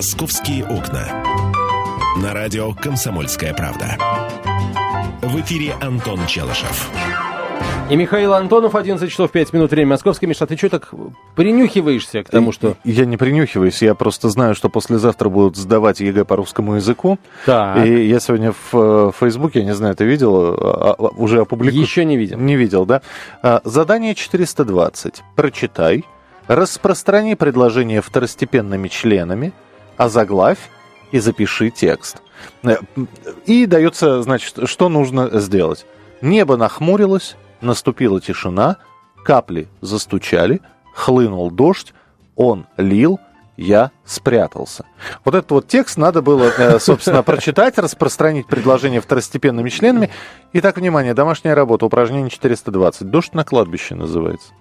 «Московские окна». На радио «Комсомольская правда». В эфире Антон Челышев. И Михаил Антонов, 11 часов 5 минут, время московское. Миша, ты что так принюхиваешься к тому, что... Я не принюхиваюсь, я просто знаю, что послезавтра будут сдавать ЕГЭ по русскому языку. Так. И я сегодня в э, Фейсбуке, я не знаю, ты видел, а, а, уже опубликовал? Еще не видел. Не видел, да? А, Задание 420. Прочитай, распространи предложение второстепенными членами, озаглавь и запиши текст. Э, И дается, значит, что нужно сделать. Небо нахмурилось, наступила тишина, капли застучали, хлынул дождь, он лил, я спрятался. Вот этот вот текст надо было, э, собственно, прочитать, распространить предложение второстепенными членами. Итак, внимание, домашняя работа, упражнение 420. Дождь на кладбище называется.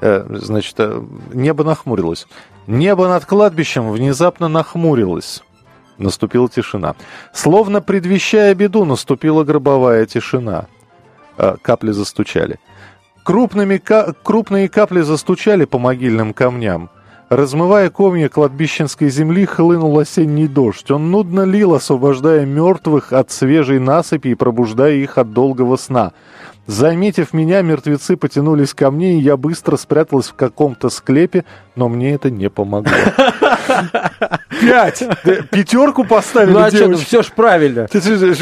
Э, Значит, э, небо нахмурилось. Небо над кладбищем внезапно нахмурилось. Наступила тишина. Словно предвещая беду, наступила гробовая тишина. Э, Капли застучали. Крупными ка- крупные капли застучали по могильным камням. Размывая комья кладбищенской земли, хлынул осенний дождь. Он нудно лил, освобождая мертвых от свежей насыпи и пробуждая их от долгого сна. Заметив меня, мертвецы потянулись ко мне, и я быстро спряталась в каком-то склепе, но мне это не помогло. Пять! Пятерку поставили Ну а что, девочки. все ж правильно.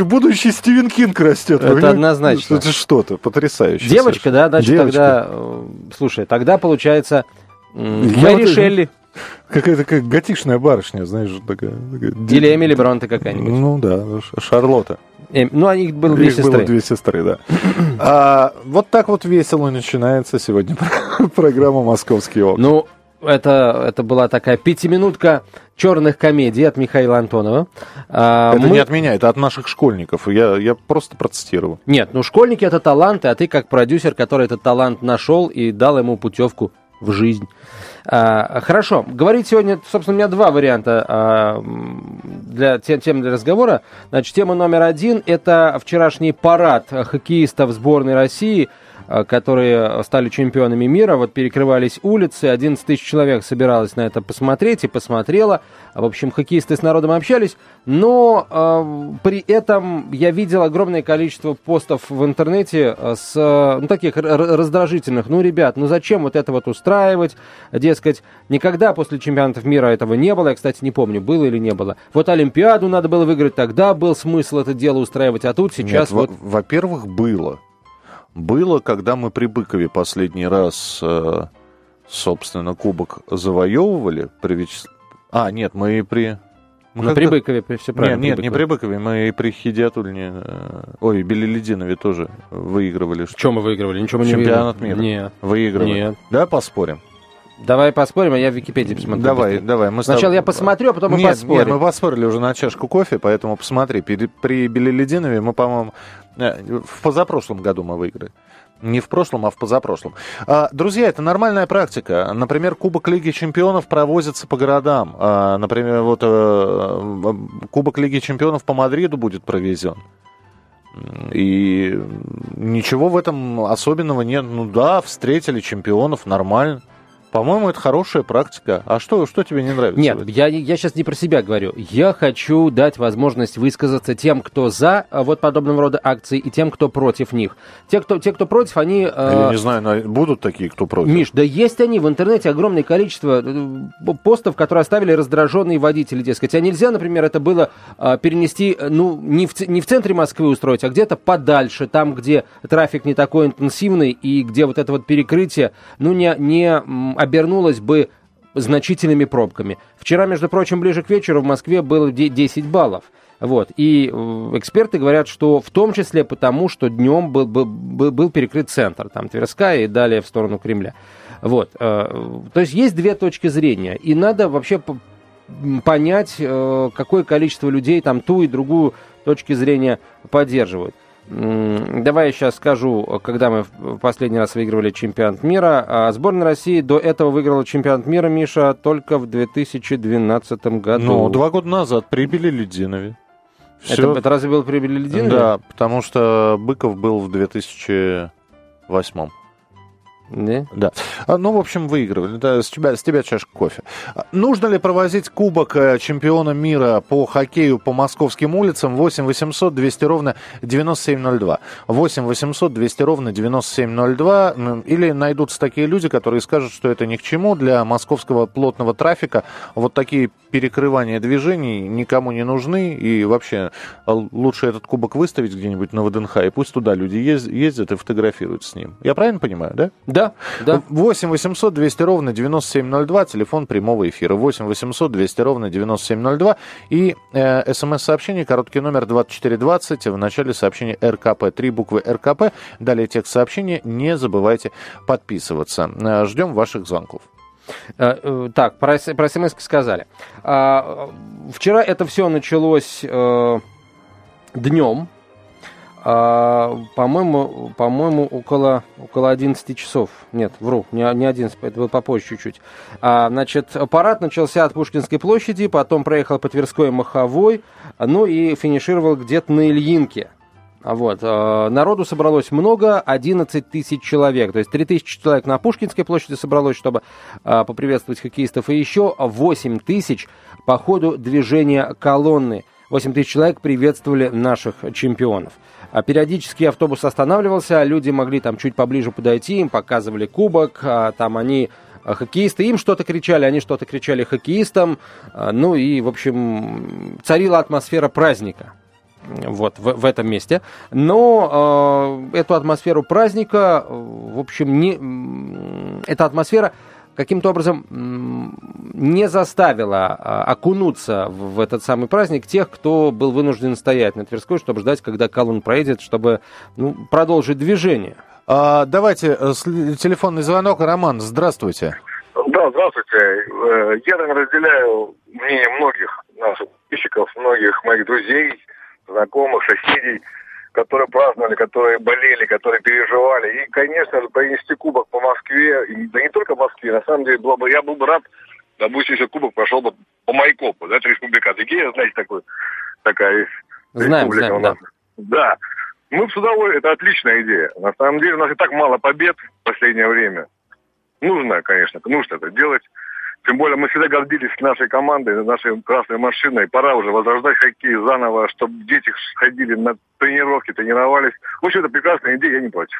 Будущий Стивен Кинг растет. Это однозначно. Это что-то потрясающее. Девочка, да, значит, тогда... э, Слушай, тогда получается... Мэри Шелли Какая-то как готичная барышня, знаешь, такая. такая- или Эмили Бронте какая-нибудь. Ну да, Шарлотта. Эм, Ну, а их было две Их было сестры. две сестры, да. А, вот так вот весело начинается сегодня программа «Московские окна». Ну, это, это была такая пятиминутка черных комедий от Михаила Антонова. А, это мы- не от меня, это от наших школьников. Я, я просто процитировал. Нет, ну школьники это таланты, а ты как продюсер, который этот талант нашел и дал ему путевку в жизнь. А, хорошо, говорить сегодня, собственно, у меня два варианта а, для те- тем для разговора. Значит, тема номер один – это вчерашний парад хоккеистов сборной России, которые стали чемпионами мира. Вот перекрывались улицы, 11 тысяч человек собиралось на это посмотреть и посмотрело. В общем, хоккеисты с народом общались, но э, при этом я видел огромное количество постов в интернете э, с э, ну, таких раздражительных. Ну, ребят, ну зачем вот это вот устраивать? Дескать, никогда после чемпионатов мира этого не было. Я, кстати, не помню, было или не было. Вот Олимпиаду надо было выиграть, тогда был смысл это дело устраивать, а тут сейчас Нет, вот... во- Во-первых, было. Было, когда мы при Быкове последний раз, э, собственно, кубок завоевывали. При Вячес- А, нет, мы и при... мы Ну, при Быкове, при- все правильно. Нет, нет, при не при Быкове, мы и при Хидиатульне, э, ой, Белелединове тоже выигрывали. что- Чем мы выигрывали? Ничего мы не Чемпионат выиграли. мира. Нет. Выигрывали. Нет. Давай поспорим. Давай поспорим, а я в Википедии посмотрю. Давай, быстрее. давай. Мы Сначала тобой- я посмотрю, а потом мы нет, поспорим. Нет, мы поспорили уже на чашку кофе, поэтому посмотри. При, при Белелединове мы, по-моему, в позапрошлом году мы выиграли. Не в прошлом, а в позапрошлом. А, друзья, это нормальная практика. Например, Кубок Лиги Чемпионов провозится по городам. А, например, вот э, Кубок Лиги Чемпионов по Мадриду будет провезен. И ничего в этом особенного нет. Ну да, встретили чемпионов, нормально. По-моему, это хорошая практика. А что, что тебе не нравится? Нет, я, я сейчас не про себя говорю. Я хочу дать возможность высказаться тем, кто за а, вот подобного рода акции, и тем, кто против них. Те, кто, те, кто против, они... э, Я не знаю, будут такие, кто против. Миш, да есть они в интернете огромное количество э, постов, которые оставили раздраженные водители, дескать. А нельзя, например, это было перенести, э, ну, не в, не в центре Москвы устроить, а где-то подальше, там, где трафик не такой интенсивный и где вот это вот перекрытие, ну, не, не обернулось бы значительными пробками. Вчера, между прочим, ближе к вечеру в Москве было де- 10 баллов. Вот. И э, эксперты говорят, что в том числе потому, что днем был, был, был перекрыт центр, там Тверская и далее в сторону Кремля. Вот. э, То есть есть две точки зрения. И надо вообще понять, э, какое количество людей там ту и другую точки зрения поддерживают. Давай я сейчас скажу, когда мы в последний раз выигрывали чемпионат мира. А Сборная России до этого выиграла чемпионат мира, Миша, только в 2012 году. Ну, два года назад прибили Лединове. это, это разве был при Белелединове? Да, потому что Быков был в 2008. Да? Да. А, Ну, в общем, выигрывали. Да, с, тебя, с тебя чашка кофе. А, Нужно ли провозить кубок э, чемпиона мира по хоккею по московским улицам? 8 800 200 ровно 9702. 8 800 200 ровно 9702. М, Или найдутся такие люди, которые скажут, что это ни к чему для московского плотного трафика. Вот такие перекрывания движений никому не нужны. И вообще а, лучше этот кубок выставить где-нибудь на ВДНХ, и пусть туда люди ез- ездят и фотографируются с ним. Я правильно понимаю, да? Да, да. 8 800 200 ровно 9702, телефон прямого эфира. 8 800 200 ровно 9702 и э, смс-сообщение, короткий номер 2420, в начале сообщения РКП, три буквы РКП, далее текст сообщения, не забывайте подписываться. Э, ждем ваших звонков. Э, э, Так, про, про смс сказали. А, Вчера это все началось днем. По-моему, по-моему, около, около 11 часов. Нет, вру, не, не 11, это было попозже чуть-чуть. А, Значит, парад начался от Пушкинской площади, потом проехал по Тверской и Маховой, ну и финишировал где-то на Ильинке. А Вот. э, Народу собралось много, 11 тысяч человек. То есть 3 тысячи человек на Пушкинской площади собралось, чтобы э, поприветствовать хоккеистов. И еще 8 тысяч по ходу движения колонны. 8 тысяч человек приветствовали наших чемпионов. А Периодически автобус останавливался, люди могли там чуть поближе подойти, им показывали кубок, а там они а, хоккеисты, им что-то кричали, они что-то кричали хоккеистам. А, Ну и, в общем, царила атмосфера праздника вот в, в этом месте. Но э, эту атмосферу праздника, в общем, не, эта атмосфера каким-то образом не заставила окунуться в, этот самый праздник тех, кто был вынужден стоять на Тверской, чтобы ждать, когда колонн проедет, чтобы ну, продолжить движение. А, давайте э, телефонный звонок. Роман, здравствуйте. Да, здравствуйте. Э, Я, наверное, разделяю мнение многих наших подписчиков, многих моих друзей, знакомых, соседей, которые праздновали, которые болели, которые переживали. И, конечно же, принести кубок по Москве, и да не только Москве, на самом деле, было бы, я был бы рад, допустим, если кубок прошел бы по Майкопу, да, это республика Адыгея, знаете, такой, такая есть Знаем, республика знаем, у нас. Да. Мы бы с удовольствием, это отличная идея. На самом деле у нас и так мало побед в последнее время. Нужно, конечно, нужно это делать. Тем более мы всегда гордились нашей командой, нашей красной машиной. Пора уже возрождать хоккей заново, чтобы дети ходили на тренировки, тренировались. В общем, это прекрасная идея, я не против.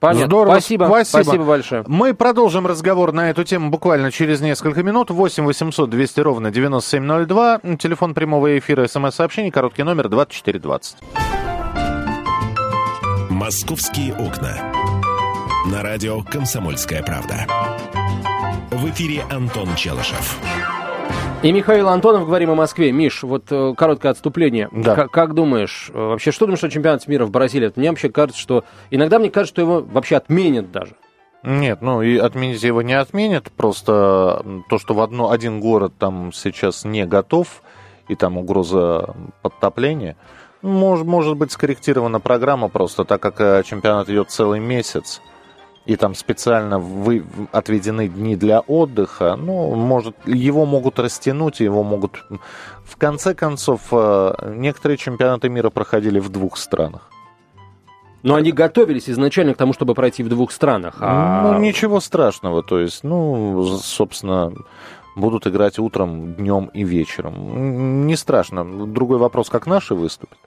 Понятно. Здорово, Спасибо. спасибо. Спасибо большое. Мы продолжим разговор на эту тему буквально через несколько минут. 8 800 200 ровно 9702. Телефон прямого эфира, смс-сообщение, короткий номер 2420. «Московские окна». На радио «Комсомольская правда». В эфире Антон Челышев. И Михаил Антонов, говорим о Москве. Миш, вот э, короткое отступление. Да. К- как думаешь, э, вообще, что думаешь о чемпионате мира в Бразилии? Мне вообще кажется, что... Иногда мне кажется, что его вообще отменят даже. Нет, ну и отменить его не отменят, просто то, что в одно, один город там сейчас не готов, и там угроза подтопления, может, может быть скорректирована программа просто, так как э, чемпионат идет целый месяц, и там специально вы, отведены дни для отдыха, ну, может, его могут растянуть, его могут... В конце концов, э, некоторые чемпионаты мира проходили в двух странах. Но они готовились изначально к тому, чтобы пройти в двух странах. А... Ну, ничего страшного. То есть, ну, собственно, будут играть утром, днем и вечером. Не страшно. Другой вопрос, как наши выступят.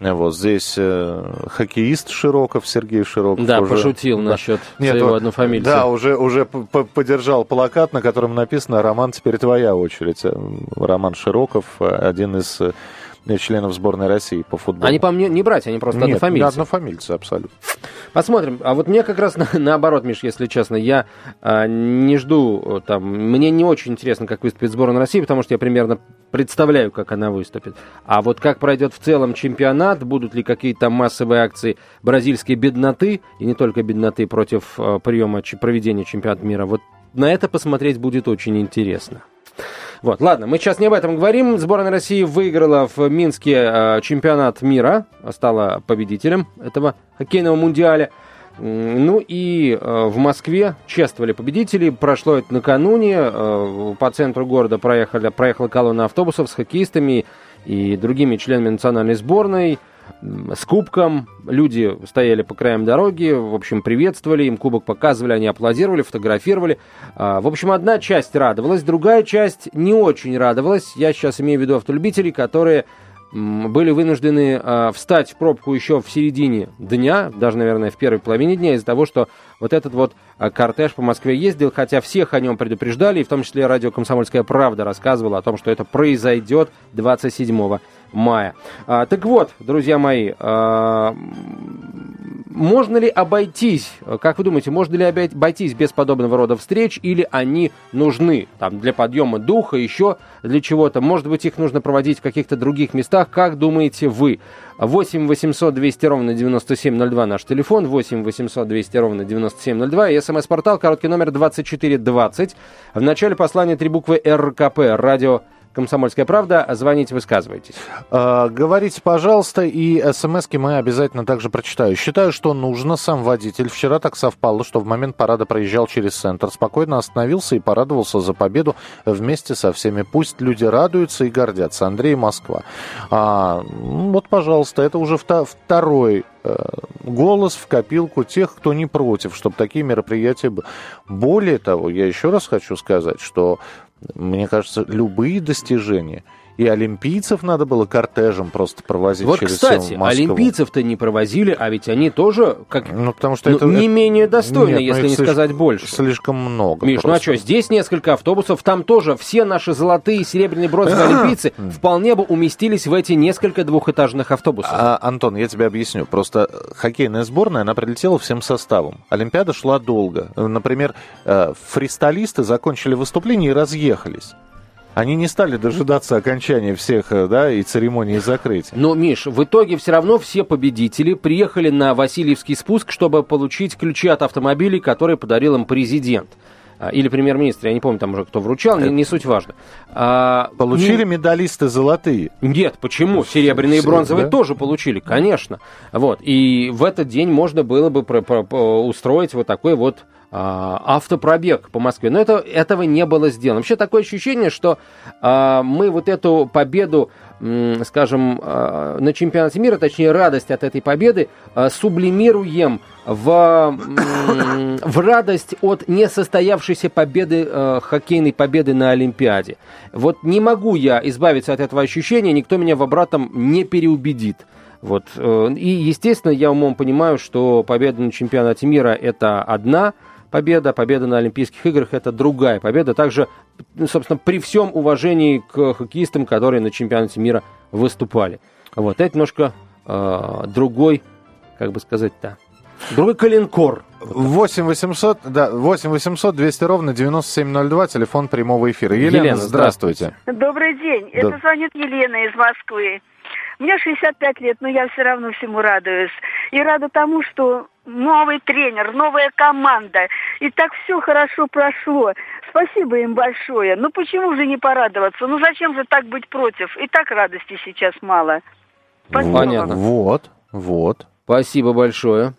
Вот здесь э, хоккеист Широков, Сергей Широков. Да, уже- пошутил да. насчет Нет, своего однофамильца. Да, уже, уже подержал плакат, на котором написано «Роман, теперь твоя очередь». Роман Широков, э, один из э, членов сборной России по футболу. Они, по мне, не братья, они просто Нет, однофамильцы. однофамильцы, абсолютно. Посмотрим. А вот мне как раз на- наоборот, Миш, если честно, я а, не жду э, там. Мне не очень интересно, как выступит сборная России, потому что я примерно представляю, как она выступит. А вот как пройдет в целом чемпионат, будут ли какие-то там массовые акции бразильской бедноты, и не только бедноты против э, приема проведения чемпионата мира, вот на это посмотреть будет очень интересно. Вот, ладно, мы сейчас не об этом говорим. Сборная России выиграла в Минске э, чемпионат мира, стала победителем этого хоккейного мундиаля. Ну и э, в Москве чествовали победителей. Прошло это накануне. Э, по центру города проехали, проехала колонна автобусов с хоккеистами и другими членами национальной сборной. С кубком. Люди стояли по краям дороги, в общем, приветствовали, им кубок показывали, они аплодировали, фотографировали. А, в общем, одна часть радовалась, другая часть не очень радовалась. Я сейчас имею в виду автолюбителей, которые были вынуждены э, встать в пробку еще в середине дня, даже, наверное, в первой половине дня, из-за того, что вот этот вот э, кортеж по Москве ездил, хотя всех о нем предупреждали, и в том числе радио «Комсомольская правда» рассказывала о том, что это произойдет 27 мая. А, так вот, друзья мои, а, можно ли обойтись, как вы думаете, можно ли обойтись без подобного рода встреч, или они нужны там, для подъема духа, еще для чего-то? Может быть, их нужно проводить в каких-то других местах? Как думаете вы? 8 800 200 ровно 9702 наш телефон, 8 800 200 ровно 9702 и смс-портал, короткий номер 2420. В начале послания три буквы РКП, радио «Комсомольская правда». Звоните, высказывайтесь. А, говорите, пожалуйста, и смс мы обязательно также прочитаю. Считаю, что нужно. Сам водитель вчера так совпало, что в момент парада проезжал через центр, спокойно остановился и порадовался за победу вместе со всеми. Пусть люди радуются и гордятся. Андрей Москва. А, вот, пожалуйста, это уже второй э, голос в копилку тех, кто не против, чтобы такие мероприятия были. Более того, я еще раз хочу сказать, что мне кажется, любые достижения – и олимпийцев надо было кортежем просто провозить вот, через кстати, Москву. олимпийцев-то не провозили, а ведь они тоже как ну, потому что ну, это, не менее достойны, нет, если ну, не слишком, сказать больше. Слишком много. Миш, просто. ну а что, здесь несколько автобусов, там тоже все наши золотые, серебряные, бронзовые олимпийцы вполне бы уместились в эти несколько двухэтажных автобусов. А, Антон, я тебе объясню. Просто хоккейная сборная, она прилетела всем составом. Олимпиада шла долго. Например, э, фристайлисты закончили выступление и разъехались. Они не стали дожидаться окончания всех, э, да, и церемонии закрытия. Но, Миш, в итоге все равно все победители приехали на Васильевский спуск, чтобы получить ключи от автомобилей, которые подарил им президент а, или премьер-министр, я не помню там уже кто вручал, не, не суть важно. А, получили не... медалисты золотые? Нет, почему? Серебряные и бронзовые да? тоже получили, конечно. Вот. И в этот день можно было бы про- про- устроить вот такой вот автопробег по Москве. Но это, этого не было сделано. Вообще такое ощущение, что а, мы вот эту победу, м, скажем, а, на чемпионате мира, точнее радость от этой победы, а, сублимируем в, м, в радость от несостоявшейся победы, а, хоккейной победы на Олимпиаде. Вот не могу я избавиться от этого ощущения, никто меня в обратном не переубедит. Вот. Э, и, естественно, я умом понимаю, что победа на чемпионате мира – это одна – победа, победа на Олимпийских играх – это другая победа. Также, ну, собственно, при всем уважении к хоккеистам, которые на чемпионате мира выступали. Вот, это немножко э, другой, как бы сказать-то, другой коленкор. 8 800, да, 8 800 200 ровно 9702, телефон прямого эфира. Елена, Елена здравствуйте. Добрый день. Да. Это звонит Елена из Москвы. Мне 65 лет, но я все равно всему радуюсь. И рада тому, что новый тренер, новая команда. И так все хорошо прошло. Спасибо им большое. Ну почему же не порадоваться? Ну зачем же так быть против? И так радости сейчас мало. Спасибо. Понятно. Вот, вот. Спасибо большое.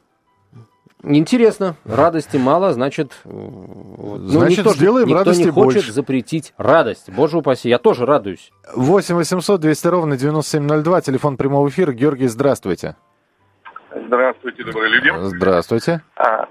Интересно, радости мало, значит, ну, значит никто, сделаем никто радости не хочет больше. запретить радость. Боже упаси, я тоже радуюсь. 8 800 200 ровно 9702, телефон прямого эфира. Георгий, здравствуйте. Здравствуйте, добрые люди. Здравствуйте. А,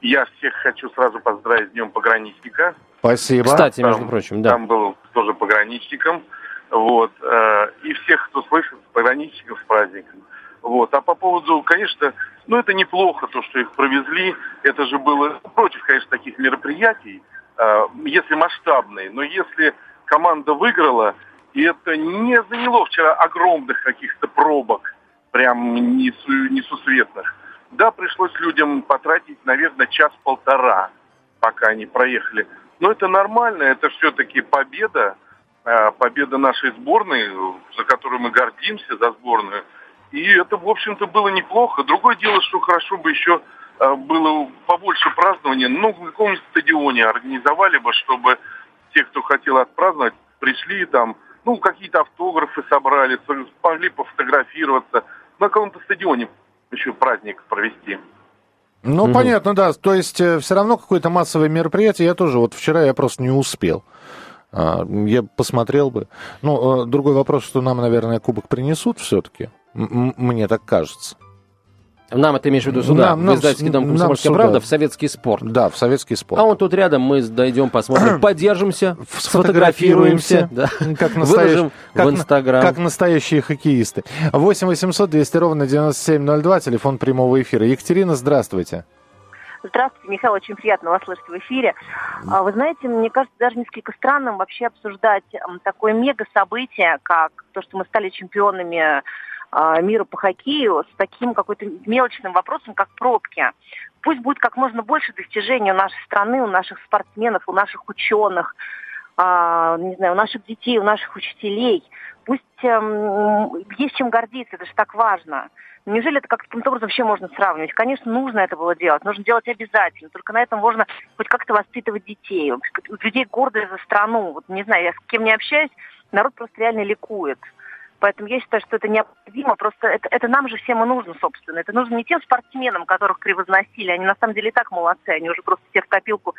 я всех хочу сразу поздравить с Днем пограничника. Спасибо. Кстати, между там, прочим, да. Там был тоже пограничником. Вот. Э, и всех, кто слышит, пограничников с праздником. Вот. А по поводу, конечно, ну это неплохо, то, что их провезли. Это же было против, конечно, таких мероприятий, э, если масштабные. Но если команда выиграла, и это не заняло вчера огромных каких-то пробок, прям несу, несусветных. Да, пришлось людям потратить, наверное, час-полтора, пока они проехали. Но это нормально, это все-таки победа, э, победа нашей сборной, за которую мы гордимся, за сборную – и это, в общем-то, было неплохо. Другое дело, что хорошо бы еще э, было побольше празднования. Ну, в каком-нибудь стадионе организовали бы, чтобы те, кто хотел отпраздновать, пришли там, ну, какие-то автографы собрали, смогли пофотографироваться. На каком-то стадионе еще праздник провести. Ну, угу. понятно, да. То есть э, все равно какое-то массовое мероприятие. Я тоже, вот вчера я просто не успел. А, я посмотрел бы. Ну, э, другой вопрос, что нам, наверное, кубок принесут все-таки. Мне так кажется. Нам это имеешь в виду сюда, нам, в издательский дом «Комсомольская правда», в советский спорт. Да, в советский спорт. А он тут рядом, мы дойдем, посмотрим, поддержимся, сфотографируемся, да, как выложим как, в Инстаграм. Как настоящие хоккеисты. 8 800 200 ровно 9702, телефон прямого эфира. Екатерина, здравствуйте. Здравствуйте, Михаил, очень приятно вас слышать в эфире. А, вы знаете, мне кажется даже несколько странным вообще обсуждать такое мега-событие, как то, что мы стали чемпионами мира по хоккею с таким какой-то мелочным вопросом, как пробки. Пусть будет как можно больше достижений у нашей страны, у наших спортсменов, у наших ученых, а, не знаю, у наших детей, у наших учителей. Пусть эм, есть чем гордиться, это же так важно. Неужели это каким-то образом вообще можно сравнивать? Конечно, нужно это было делать, нужно делать обязательно. Только на этом можно хоть как-то воспитывать детей. Людей гордые за страну. Вот не знаю, я с кем не общаюсь, народ просто реально ликует. Поэтому я считаю, что это необходимо. Просто это, это нам же всем и нужно, собственно. Это нужно не тем спортсменам, которых превозносили. Они на самом деле и так молодцы. Они уже просто все в копилку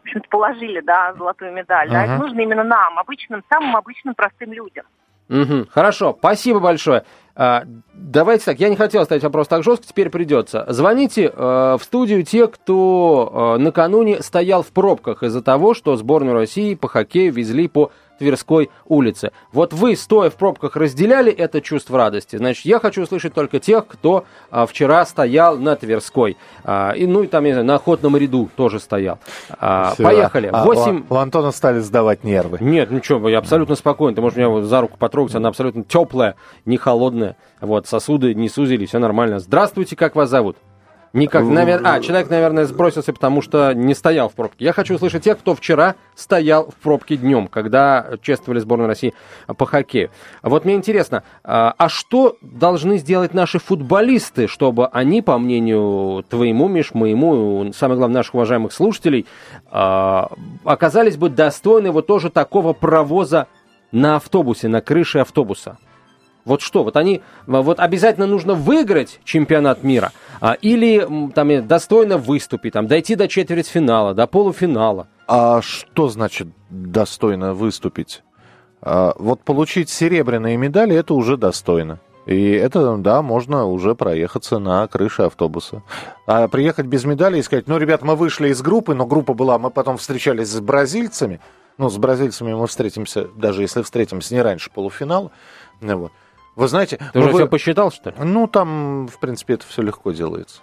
в общем-то, положили, да, золотую медаль. Uh-huh. Да, это нужно именно нам, обычным, самым обычным простым людям. Угу, хорошо, спасибо большое. А, давайте так, я не хотел ставить вопрос так жестко, теперь придется. Звоните э, в студию те, кто э, накануне стоял в пробках из-за того, что сборную России по хоккею везли по Тверской улице. Вот вы, стоя в пробках, разделяли это чувство радости. Значит, я хочу услышать только тех, кто а, вчера стоял на Тверской. А, и, ну, и там, я не знаю, на охотном ряду тоже стоял. А, поехали. 8... А, у, у Антона стали сдавать нервы. Нет, ничего, я абсолютно спокоен. Ты можешь меня вот за руку потрогать, она абсолютно теплая, не холодная. Вот, сосуды не сузили, все нормально. Здравствуйте, как вас зовут? Никак, наверное, а, человек, наверное, сбросился, потому что не стоял в пробке. Я хочу услышать тех, кто вчера стоял в пробке днем, когда чествовали сборную России по хоккею. Вот мне интересно, а, а что должны сделать наши футболисты, чтобы они, по мнению твоему, Миш, моему, самое главное, наших уважаемых слушателей, а, оказались бы достойны вот тоже такого провоза на автобусе, на крыше автобуса? Вот что, вот они, вот обязательно нужно выиграть чемпионат мира, а, или там достойно выступить, там, дойти до четвертьфинала, до полуфинала. А что значит достойно выступить? А, вот получить серебряные медали это уже достойно. И это, да, можно уже проехаться на крыше автобуса. А приехать без медали и сказать, ну, ребят, мы вышли из группы, но группа была, мы потом встречались с бразильцами. Ну, с бразильцами мы встретимся, даже если встретимся не раньше полуфинала. Вот. Вы знаете... Ты уже вы... все посчитал, что ли? Ну, там, в принципе, это все легко делается.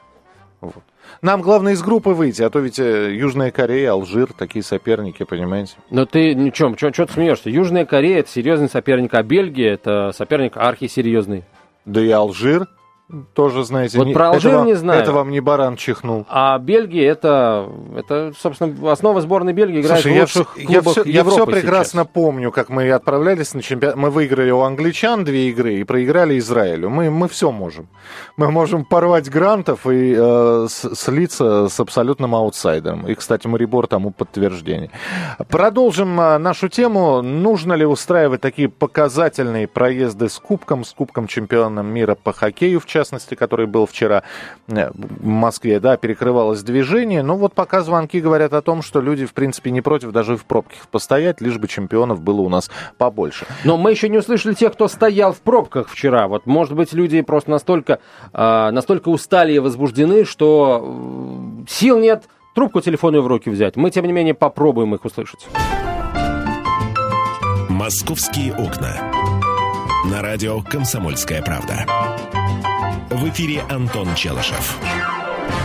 Вот. Нам главное из группы выйти, а то ведь э, Южная Корея, Алжир, такие соперники, понимаете? Но ты, ну, чем, что ты смеешься? Южная Корея – это серьезный соперник, а Бельгия – это соперник архисерьезный. Да и Алжир тоже, знаете, вот не, про Алжир это не знаю. Это вам не баран чихнул. А Бельгия это, это, собственно, основа сборной Бельгии играет Слушай, в лучших я, клубах я все, Европы Я все прекрасно сейчас. помню, как мы отправлялись на чемпионат. Мы выиграли у англичан две игры и проиграли Израилю. Мы, мы все можем. Мы можем порвать грантов и э, слиться с абсолютным аутсайдером. И, кстати, Марибор тому подтверждение. Продолжим э, нашу тему. Нужно ли устраивать такие показательные проезды с кубком, с кубком чемпиона мира по хоккею в частности, который был вчера э, в Москве, да, перекрывалось движение. Но вот пока звонки говорят о том, что люди, в принципе, не против даже в пробках постоять, лишь бы чемпионов было у нас побольше. Но мы еще не услышали тех, кто стоял в пробках вчера. Вот, может быть, люди просто настолько, э, настолько устали и возбуждены, что э, сил нет трубку телефонную в руки взять. Мы, тем не менее, попробуем их услышать. «Московские окна». На радио «Комсомольская правда». В эфире Антон Челышев.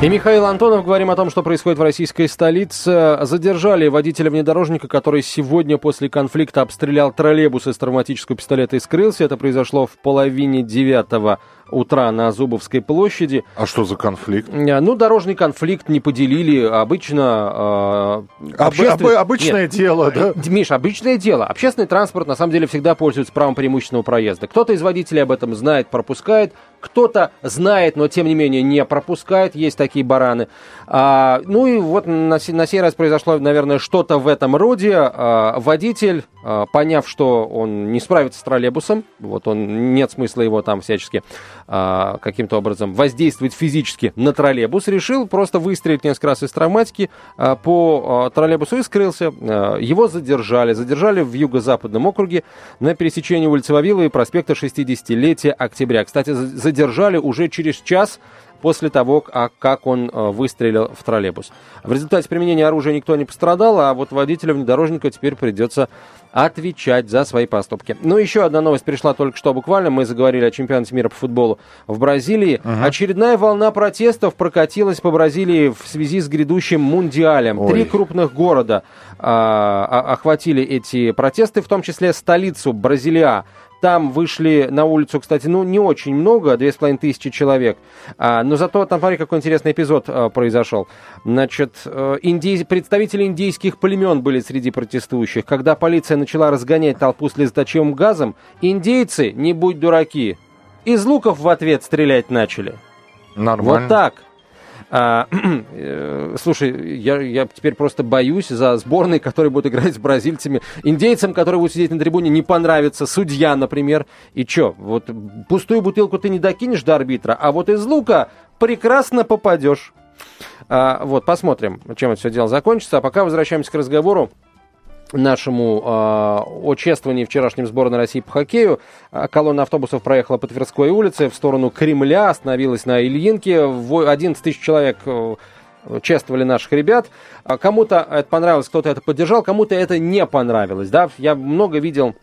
И Михаил Антонов. Говорим о том, что происходит в российской столице. Задержали водителя внедорожника, который сегодня после конфликта обстрелял троллейбус из травматического пистолета и скрылся. Это произошло в половине девятого утра на Зубовской площади. А что за конфликт? Э, ну, дорожный конфликт не поделили. Обычно... Э, общественный... Об, обычное Нет, дело, да? Миш, обычное дело. Общественный транспорт, на самом деле, всегда пользуется правом преимущественного проезда. Кто-то из водителей об этом знает, пропускает. Кто-то знает, но, тем не менее, не пропускает. Есть такие бараны. А, ну и вот на, на сей раз произошло, наверное, что-то в этом роде. А, водитель э, поняв, что он не справится с троллейбусом, вот он, нет смысла его там всячески э, каким-то образом воздействовать физически на троллейбус, решил просто выстрелить несколько раз из травматики э, по э, троллейбусу и скрылся. Э, его задержали. Задержали в юго-западном округе на пересечении улицы Вавилова и проспекта 60-летия октября. Кстати, задержали уже через час после того, а как он э, выстрелил в троллейбус. В результате применения оружия никто не пострадал, а вот водителю внедорожника теперь придется отвечать за свои поступки. Ну, еще одна новость пришла только что буквально. Мы заговорили о чемпионате мира по футболу в Бразилии. Угу. Очередная волна протестов прокатилась по Бразилии в связи с грядущим мундиалем. Ой. Три крупных города а, охватили эти протесты, в том числе столицу Бразилия. Там вышли на улицу, кстати, ну, не очень много, две с половиной тысячи человек. А, но зато там, смотри, какой интересный эпизод а, произошел. Значит, а, индей... представители индейских племен были среди протестующих. Когда полиция начала разгонять толпу слезоточивым газом, индейцы, не будь дураки, из луков в ответ стрелять начали. Нормально. Вот так. А, э, слушай, я, я теперь просто боюсь за сборные, которые будут играть с бразильцами. Индейцам, которые будут сидеть на трибуне, не понравится. Судья, например. И что, вот пустую бутылку ты не докинешь до арбитра, а вот из лука прекрасно попадешь. А, вот, посмотрим, чем это все дело закончится. А пока возвращаемся к разговору нашему э, о чествовании вчерашнем сборной России по хоккею. А, колонна автобусов проехала по Тверской улице в сторону Кремля, остановилась на Ильинке. 11 тысяч человек э, чествовали наших ребят. А кому-то это понравилось, кто-то это поддержал, кому-то это не понравилось. Да? Я много видел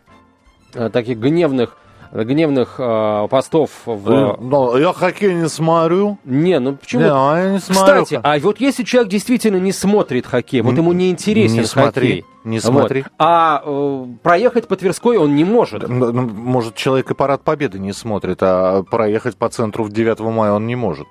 э, таких гневных гневных э, постов в... Э, но я хоккей не смотрю. Не, ну почему? Не, я не смотрю. Кстати, а вот если человек действительно не смотрит хоккей, вот ему не интересен не смотри, Не смотри. Вот, а э, проехать по Тверской он не может. Ну, может, человек и парад Победы не смотрит, а проехать по центру в 9 мая он не может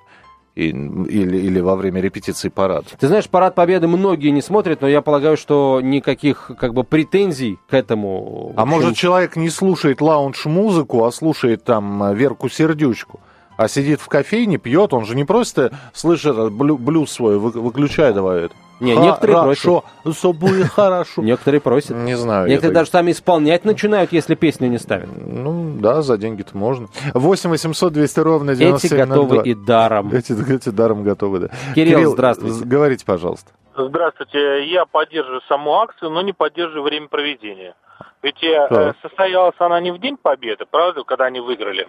и, или, или во время репетиции парада. Ты знаешь, парад Победы многие не смотрят, но я полагаю, что никаких как бы претензий к этому. А может человек не слушает лаунж-музыку, а слушает там Верку Сердючку? А сидит в кофейне, пьет, он же не просто слышит блюз свой, выключай давай это. Не, некоторые хорошо, просят. Все будет хорошо. Некоторые просят. Не знаю. Некоторые даже сами исполнять начинают, если песню не ставят. Ну, да, за деньги-то можно. 8 800 200 ровно 97 Эти готовы и даром. Эти, эти даром готовы, да. Кирилл, Кирилл здравствуйте. Говорите, пожалуйста. Здравствуйте. Я поддерживаю саму акцию, но не поддерживаю время проведения. Ведь э, состоялась она не в День Победы, правда, когда они выиграли,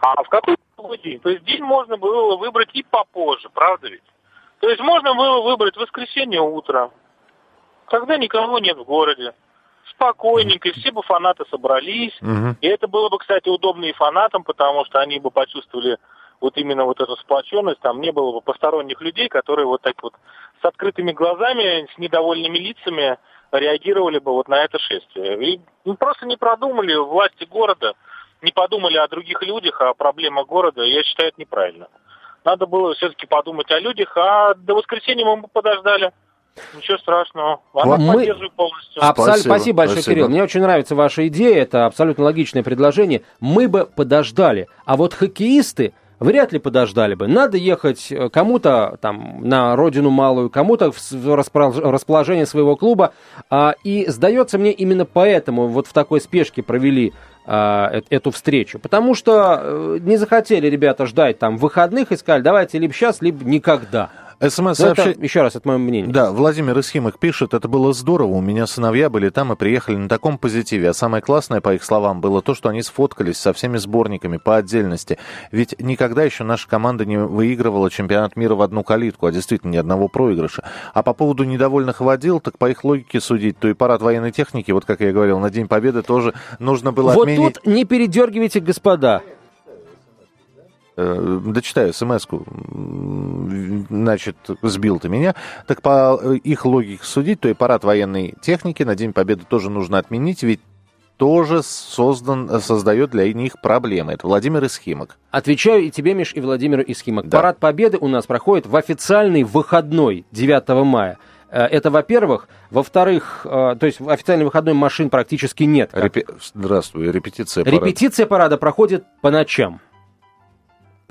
а в какой-то другой день. То есть день можно было выбрать и попозже, правда ведь? То есть можно было выбрать воскресенье утро, когда никого нет в городе. Спокойненько, и все бы фанаты собрались. Угу. И это было бы, кстати, удобно и фанатам, потому что они бы почувствовали вот именно вот эту сплоченность, там не было бы посторонних людей, которые вот так вот с открытыми глазами, с недовольными лицами реагировали бы вот на это шествие. И ну, просто не продумали власти города, не подумали о других людях, о проблемах города. Я считаю, это неправильно. Надо было все-таки подумать о людях, а до воскресенья мы бы подождали. Ничего страшного. Ладно, мы... поддерживаю полностью. Абсолютно. Спасибо, спасибо большое, спасибо. Кирилл. Мне очень нравится ваша идея. Это абсолютно логичное предложение. Мы бы подождали. А вот хоккеисты вряд ли подождали бы. Надо ехать э, кому-то там на родину малую, кому-то в расположение своего клуба. А, и сдается мне именно поэтому вот в такой спешке провели а, эту встречу. Потому что э, не захотели ребята ждать там выходных и сказали, давайте либо сейчас, либо никогда. СМС сообщение... Еще раз, это мое мнение. Да, Владимир Исхимых пишет, это было здорово, у меня сыновья были там и приехали на таком позитиве. А самое классное, по их словам, было то, что они сфоткались со всеми сборниками по отдельности. Ведь никогда еще наша команда не выигрывала чемпионат мира в одну калитку, а действительно ни одного проигрыша. А по поводу недовольных водил, так по их логике судить, то и парад военной техники, вот как я говорил, на День Победы тоже нужно было вот отменить. Вот тут не передергивайте, господа. Э, дочитаю смс-ку, значит, сбил ты меня. Так по их логике судить, то и парад военной техники на День Победы тоже нужно отменить, ведь тоже создан, создает для них проблемы. Это Владимир Исхимок. Отвечаю и тебе, Миш, и Владимиру Исхимок. Да. Парад Победы у нас проходит в официальный выходной 9 мая. Э, это, во-первых. Во-вторых, э, то есть в официальный выходной машин практически нет. Репи... Здравствуй, репетиция парада. Репетиция парада проходит по ночам.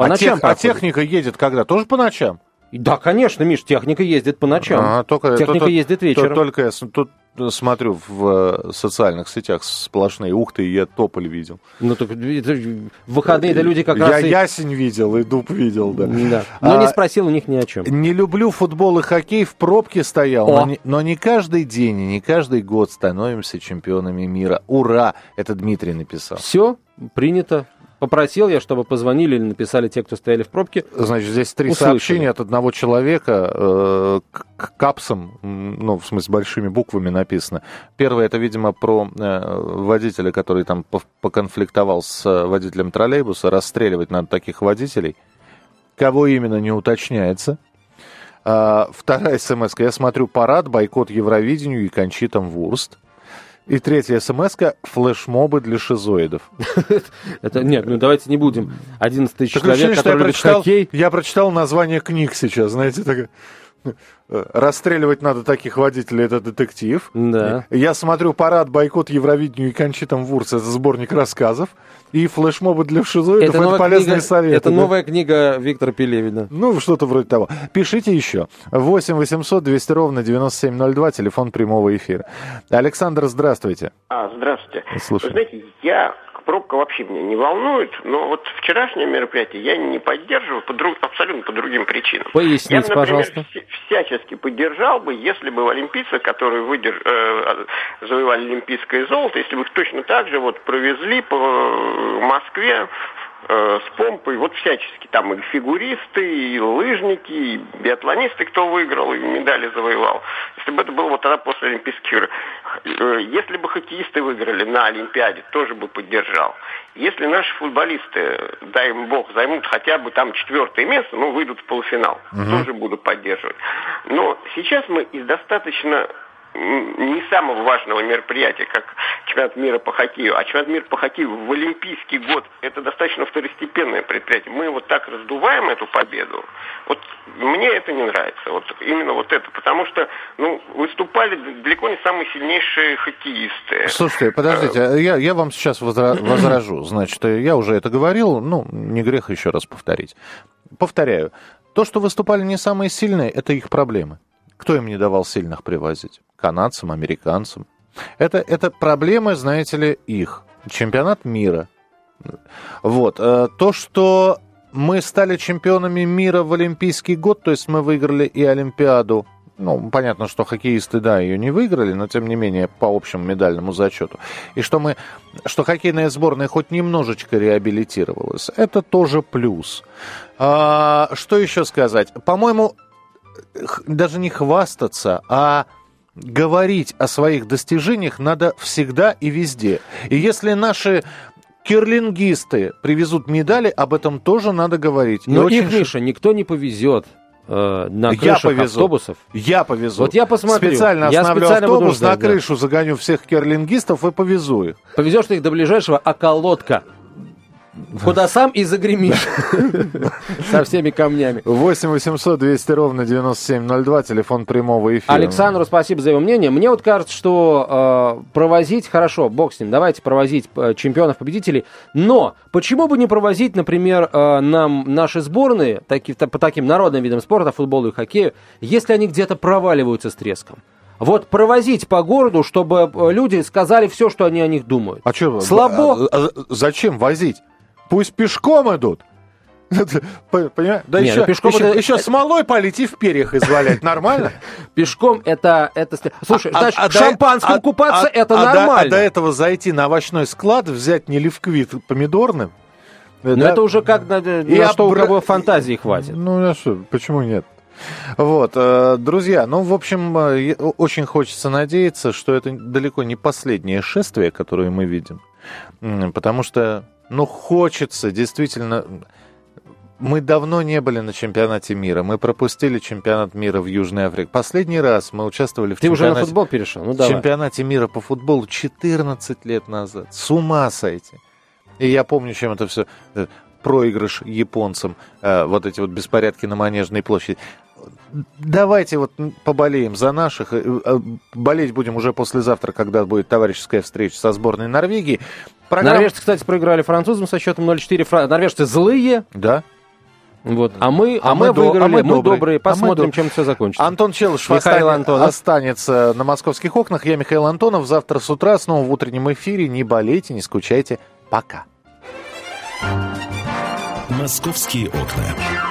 По а ночам тех, А техника едет когда? Тоже по ночам? Да, конечно, Миш, техника ездит по ночам. А, только, техника то, ездит вечером. Только я тут смотрю в э, социальных сетях сплошные. Ух ты, я тополь видел. Ну, так в выходные-то люди как я раз... Я и... ясень видел, и дуб видел, да. да. Но а, не спросил у них ни о чем. Не люблю футбол и хоккей, в пробке стоял. Но не, но не каждый день и не каждый год становимся чемпионами мира. Ура! Это Дмитрий написал. Все, принято. Попросил я, чтобы позвонили или написали те, кто стояли в пробке. Значит, здесь три Услышали. сообщения от одного человека э, к капсам, ну, в смысле, большими буквами написано. Первое, это, видимо, про э, водителя, который там поконфликтовал с водителем троллейбуса. Расстреливать надо таких водителей. Кого именно, не уточняется. А, вторая смс -ка. Я смотрю парад, бойкот Евровидению и Кончитам Вурст. И третья смс флешмобы для шизоидов. Это нет, ну давайте не будем. 11 тысяч человек, которые любят хоккей. Я прочитал название книг сейчас, знаете, такая расстреливать надо таких водителей, это детектив. Да. Я смотрю парад «Бойкот Евровидению» и Кончитам Вурс, это сборник рассказов. И флешмобы для шизоидов, это, это полезные книга, советы. Это да? новая книга Виктора Пелевина. Ну, что-то вроде того. Пишите еще. 8 800 200 ровно 9702, телефон прямого эфира. Александр, здравствуйте. А, здравствуйте. Слушаю. Вы знаете, я пробка вообще меня не волнует, но вот вчерашнее мероприятие я не поддерживаю по друг, абсолютно по другим причинам. Поясните, я, например, пожалуйста. всячески поддержал бы, если бы олимпийцы, которые выдерж... э, завоевали олимпийское золото, если бы их точно так же вот провезли по Москве Э, с помпой, вот всячески. Там и фигуристы, и лыжники, и биатлонисты, кто выиграл, и медали завоевал. Если бы это было вот тогда после Олимпийских игр. Э, если бы хоккеисты выиграли на Олимпиаде, тоже бы поддержал. Если наши футболисты, дай им бог, займут хотя бы там четвертое место, ну, выйдут в полуфинал, угу. тоже буду поддерживать. Но сейчас мы из достаточно не самого важного мероприятия, как чемпионат мира по хоккею, а чемпионат мира по хоккею в Олимпийский год это достаточно второстепенное предприятие. Мы вот так раздуваем эту победу. Вот мне это не нравится. Вот именно вот это. Потому что ну, выступали далеко не самые сильнейшие хоккеисты. Слушайте, подождите, а я, я вам сейчас возражу. Значит, я уже это говорил, ну, не грех еще раз повторить. Повторяю. То, что выступали не самые сильные, это их проблемы. Кто им не давал сильных привозить? Канадцам, американцам. Это, это проблемы, знаете ли, их. Чемпионат мира. Вот. Э, то, что мы стали чемпионами мира в Олимпийский год, то есть мы выиграли и Олимпиаду, ну, понятно, что хоккеисты, да, ее не выиграли, но тем не менее по общему медальному зачету. И что мы, что хоккейная сборная хоть немножечко реабилитировалась, это тоже плюс. А, что еще сказать? По-моему, даже не хвастаться, а говорить о своих достижениях надо всегда и везде. И если наши кирлингисты привезут медали, об этом тоже надо говорить. Но и их, очень... Миша, никто не повезет э, на повезу. автобусов. Я повезу. Вот я посмотрю. Специально я остановлю специально автобус, ждать, на крышу да. загоню всех кирлингистов и повезу их. Повезешь ты их до ближайшего околотка. Куда сам и загремишь. Со всеми камнями. 8 800 200 ровно 9702, телефон прямого эфира. Александру спасибо за его мнение. Мне вот кажется, что э, провозить, хорошо, бог с ним, давайте провозить э, чемпионов-победителей, но почему бы не провозить, например, э, нам наши сборные таки, по таким народным видам спорта, футболу и хоккею, если они где-то проваливаются с треском? Вот провозить по городу, чтобы э, люди сказали все, что они о них думают. А что? Слабо. А, а, зачем возить? Пусть пешком идут. Понимаешь? Да Не, еще, ну пешком еще, это... еще смолой полить и в перьях извалять. Нормально? Пешком это... это... Слушай, а, значит, а, в шампанском а, купаться а, это а, нормально. А до, этого зайти на овощной склад, взять неливквит помидорным. Но да? это уже как на, на и что обра... у кого фантазии хватит. Ну, а что, почему нет? Вот, э, друзья, ну, в общем, э, очень хочется надеяться, что это далеко не последнее шествие, которое мы видим. Потому что ну, хочется действительно... Мы давно не были на чемпионате мира. Мы пропустили чемпионат мира в Южной Африке. Последний раз мы участвовали в Ты чемпионате... уже на футбол перешел? Ну, давай. чемпионате мира по футболу 14 лет назад. С ума сойти. И я помню, чем это все э, проигрыш японцам, э, вот эти вот беспорядки на Манежной площади давайте вот поболеем за наших. Э, болеть будем уже послезавтра, когда будет товарищеская встреча со сборной Норвегии. Программ... Норвежцы, кстати, проиграли французам со счетом 0-4. Фра... Норвежцы злые. Да. Вот. А мы, а, а мы, мы выиграли, а мы, мы добрые. добрые. Посмотрим, а мы чем все закончится. Антон Челышев Михаил остан... Антонов. останется на московских окнах. Я Михаил Антонов. Завтра с утра снова в утреннем эфире. Не болейте, не скучайте. Пока. Московские окна.